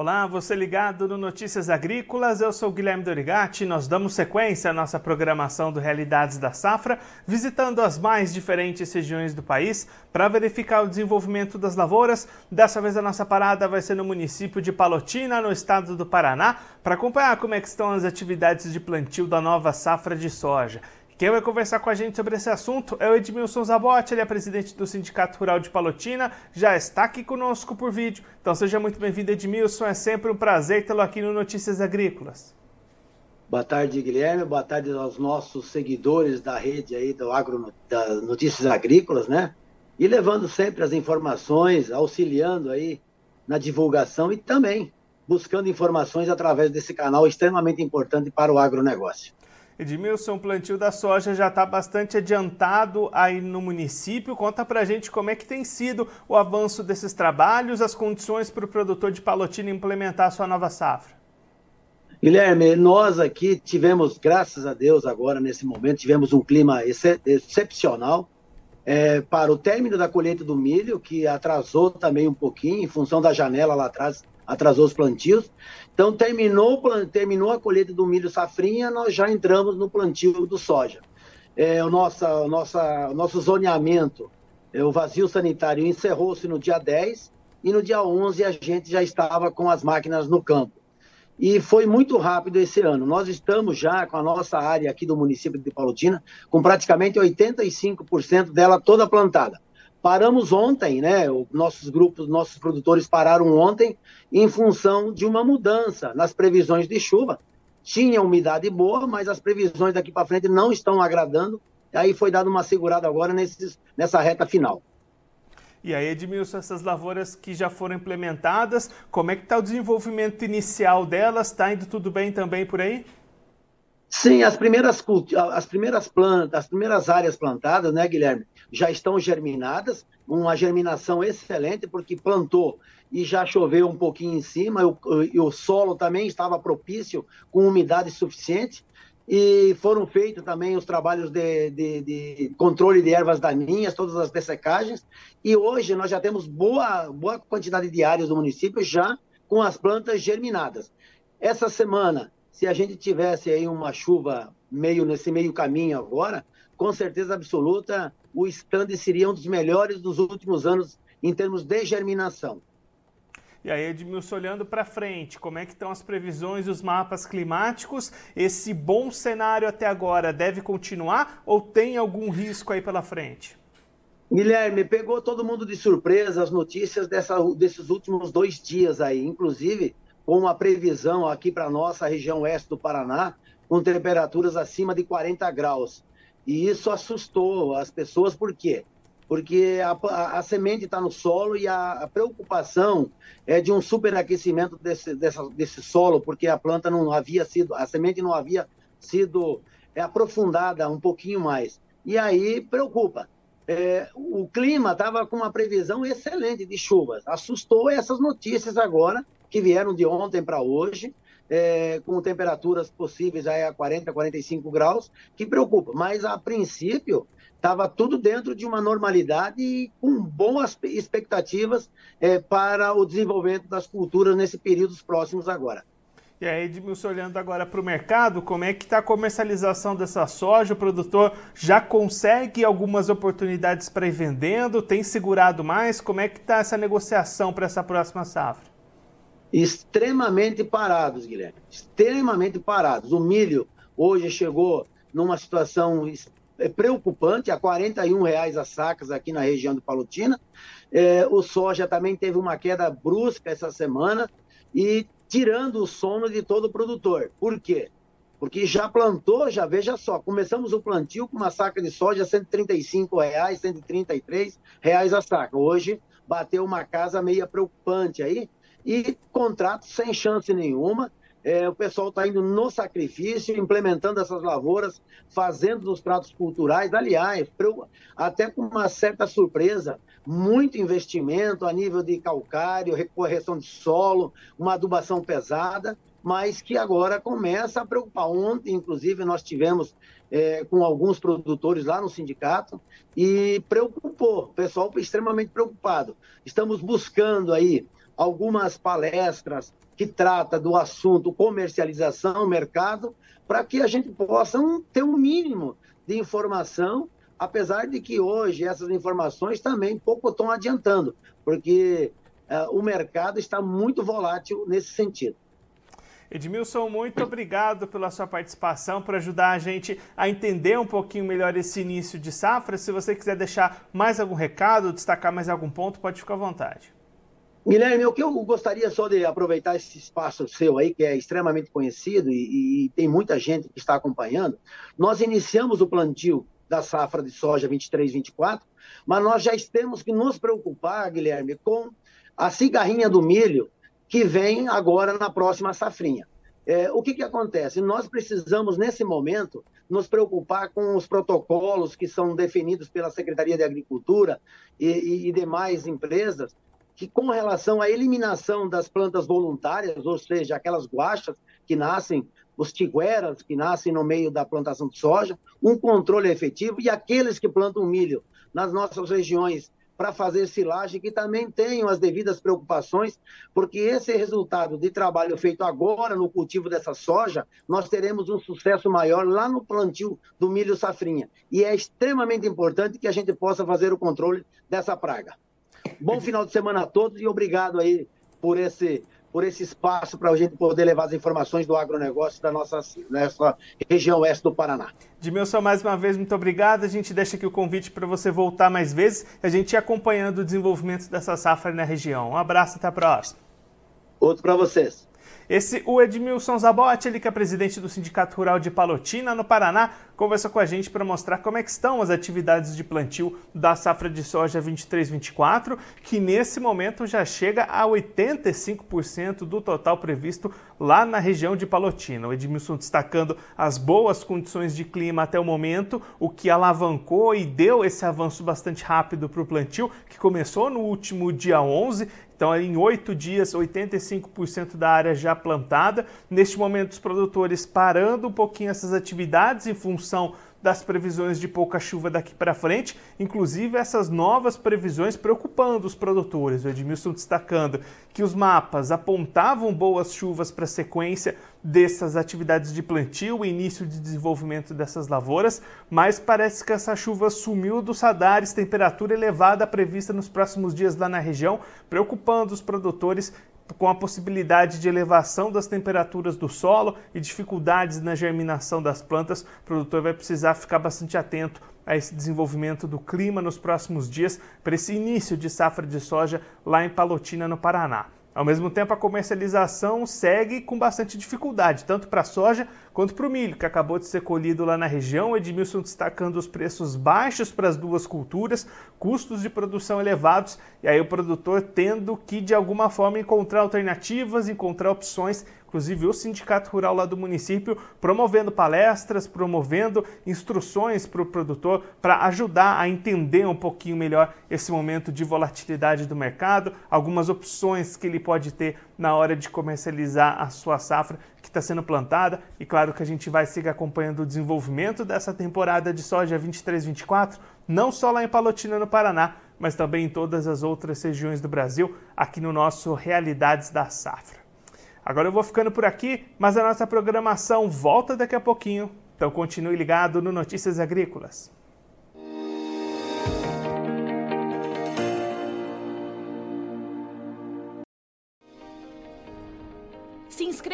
Olá, você ligado no Notícias Agrícolas, eu sou Guilherme Dorigati. Nós damos sequência à nossa programação do Realidades da Safra, visitando as mais diferentes regiões do país para verificar o desenvolvimento das lavouras. Dessa vez a nossa parada vai ser no município de Palotina, no estado do Paraná, para acompanhar como é estão as atividades de plantio da nova safra de soja. Quem vai conversar com a gente sobre esse assunto é o Edmilson Zabotti, ele é presidente do Sindicato Rural de Palotina, já está aqui conosco por vídeo. Então seja muito bem-vindo, Edmilson, é sempre um prazer tê-lo aqui no Notícias Agrícolas. Boa tarde, Guilherme, boa tarde aos nossos seguidores da rede aí do Agro, das Notícias Agrícolas, né? E levando sempre as informações, auxiliando aí na divulgação e também buscando informações através desse canal extremamente importante para o agronegócio. Edmilson, o plantio da soja já está bastante adiantado aí no município. Conta para gente como é que tem sido o avanço desses trabalhos, as condições para o produtor de Palotina implementar a sua nova safra. Guilherme, nós aqui tivemos, graças a Deus, agora nesse momento, tivemos um clima ex excepcional é, para o término da colheita do milho, que atrasou também um pouquinho, em função da janela lá atrás, atrasou os plantios. Então, terminou, terminou a colheita do milho safrinha, nós já entramos no plantio do soja. É, o, nossa, o, nossa, o nosso zoneamento, é, o vazio sanitário encerrou-se no dia 10 e no dia 11 a gente já estava com as máquinas no campo. E foi muito rápido esse ano. Nós estamos já com a nossa área aqui do município de Palotina, com praticamente 85% dela toda plantada. Paramos ontem, né? Os nossos grupos, nossos produtores pararam ontem em função de uma mudança nas previsões de chuva. Tinha umidade boa, mas as previsões daqui para frente não estão agradando. Aí foi dado uma segurada agora nesses, nessa reta final. E aí, Edmilson, essas lavouras que já foram implementadas, como é que está o desenvolvimento inicial delas? Está indo tudo bem também por aí? Sim, as primeiras, as primeiras plantas, as primeiras áreas plantadas, né, Guilherme, já estão germinadas, uma germinação excelente, porque plantou e já choveu um pouquinho em cima, e o, o solo também estava propício, com umidade suficiente, e foram feitos também os trabalhos de, de, de, controle de ervas daninhas, todas as dessecagens, e hoje nós já temos boa, boa quantidade de áreas do município já com as plantas germinadas. Essa semana se a gente tivesse aí uma chuva meio nesse meio caminho agora, com certeza absoluta, o stand seria um dos melhores dos últimos anos em termos de germinação. E aí, Edmilson, olhando para frente, como é que estão as previsões e os mapas climáticos? Esse bom cenário até agora deve continuar ou tem algum risco aí pela frente? Guilherme, pegou todo mundo de surpresa as notícias dessa, desses últimos dois dias aí. Inclusive, com uma previsão aqui para a nossa região oeste do Paraná, com temperaturas acima de 40 graus. E isso assustou as pessoas, por quê? Porque a, a, a semente está no solo e a, a, preocupação é de um superaquecimento desse, dessa, desse solo, porque a planta não havia sido, a semente não havia sido é, aprofundada um pouquinho mais. E aí preocupa. É, o clima estava com uma previsão excelente de chuvas. Assustou essas notícias agora que vieram de ontem para hoje, é, com temperaturas possíveis aí a 40, 45 graus, que preocupa. Mas, a princípio, estava tudo dentro de uma normalidade e com boas expectativas é, para o desenvolvimento das culturas nesse período próximos agora. E aí, Edmilson, olhando agora para o mercado, como é que está a comercialização dessa soja? O produtor já consegue algumas oportunidades para ir vendendo? Tem segurado mais? Como é que está essa negociação para essa próxima safra? Extremamente parados, Guilherme. Extremamente parados. O milho hoje chegou numa situação é, preocupante, a 41 reais as sacas aqui na região do Palotina. É, o soja também teve uma queda brusca essa semana e tirando o sono de todo produtor. Por quê? Porque já plantou, já veja só, começamos o plantio com uma saca de soja 135 reais, 133 reais a saca. Hoje bateu uma casa meia preocupante aí, e contratos sem chance nenhuma. É, o pessoal está indo no sacrifício, implementando essas lavouras, fazendo os pratos culturais. Aliás, até com uma certa surpresa, muito investimento a nível de calcário, correção de solo, uma adubação pesada, mas que agora começa a preocupar. Ontem, inclusive, nós tivemos é, com alguns produtores lá no sindicato e preocupou, o pessoal extremamente preocupado. Estamos buscando aí algumas palestras que trata do assunto comercialização, mercado, para que a gente possa ter um mínimo de informação, apesar de que hoje essas informações também pouco estão adiantando, porque uh, o mercado está muito volátil nesse sentido. Edmilson, muito obrigado pela sua participação, por ajudar a gente a entender um pouquinho melhor esse início de safra. Se você quiser deixar mais algum recado, destacar mais algum ponto, pode ficar à vontade. Guilherme, o que eu gostaria só de aproveitar esse espaço seu aí, que é extremamente conhecido e, e tem muita gente que está acompanhando. Nós iniciamos o plantio da safra de soja 23-24, mas nós já temos que nos preocupar, Guilherme, com a cigarrinha do milho que vem agora na próxima safrinha. É, o que, que acontece? Nós precisamos, nesse momento, nos preocupar com os protocolos que são definidos pela Secretaria de Agricultura e, e, e demais empresas, que com relação à eliminação das plantas voluntárias, ou seja, aquelas guachas que nascem, os tigueras que nascem no meio da plantação de soja, um controle efetivo, e aqueles que plantam milho nas nossas regiões para fazer silagem, que também tenham as devidas preocupações, porque esse resultado de trabalho feito agora no cultivo dessa soja, nós teremos um sucesso maior lá no plantio do milho safrinha. E é extremamente importante que a gente possa fazer o controle dessa praga. Bom final de semana a todos e obrigado aí por esse por esse espaço para a gente poder levar as informações do agronegócio da nossa, nossa região oeste do Paraná. Dimilson, mais uma vez, muito obrigado. A gente deixa aqui o convite para você voltar mais vezes e a gente ir acompanhando o desenvolvimento dessa safra na região. Um abraço e até a próxima. Outro para vocês. Esse, o Edmilson Zabotti, ele que é presidente do Sindicato Rural de Palotina, no Paraná, conversou com a gente para mostrar como é que estão as atividades de plantio da safra de soja 23-24, que nesse momento já chega a 85% do total previsto lá na região de Palotina. O Edmilson destacando as boas condições de clima até o momento, o que alavancou e deu esse avanço bastante rápido para o plantio, que começou no último dia 11 então, em oito dias, 85% da área já plantada. Neste momento, os produtores parando um pouquinho essas atividades em função das previsões de pouca chuva daqui para frente, inclusive essas novas previsões preocupando os produtores. O Edmilson destacando que os mapas apontavam boas chuvas para a sequência dessas atividades de plantio início de desenvolvimento dessas lavouras, mas parece que essa chuva sumiu dos radares, temperatura elevada prevista nos próximos dias lá na região, preocupando os produtores com a possibilidade de elevação das temperaturas do solo e dificuldades na germinação das plantas, o produtor vai precisar ficar bastante atento a esse desenvolvimento do clima nos próximos dias para esse início de safra de soja lá em Palotina, no Paraná. Ao mesmo tempo, a comercialização segue com bastante dificuldade, tanto para a soja quanto para o milho, que acabou de ser colhido lá na região. Edmilson destacando os preços baixos para as duas culturas, custos de produção elevados, e aí o produtor tendo que, de alguma forma, encontrar alternativas, encontrar opções inclusive o Sindicato Rural lá do município, promovendo palestras, promovendo instruções para o produtor para ajudar a entender um pouquinho melhor esse momento de volatilidade do mercado, algumas opções que ele pode ter na hora de comercializar a sua safra que está sendo plantada. E claro que a gente vai seguir acompanhando o desenvolvimento dessa temporada de soja 23-24, não só lá em Palotina, no Paraná, mas também em todas as outras regiões do Brasil, aqui no nosso Realidades da Safra. Agora eu vou ficando por aqui, mas a nossa programação volta daqui a pouquinho. Então continue ligado no Notícias Agrícolas.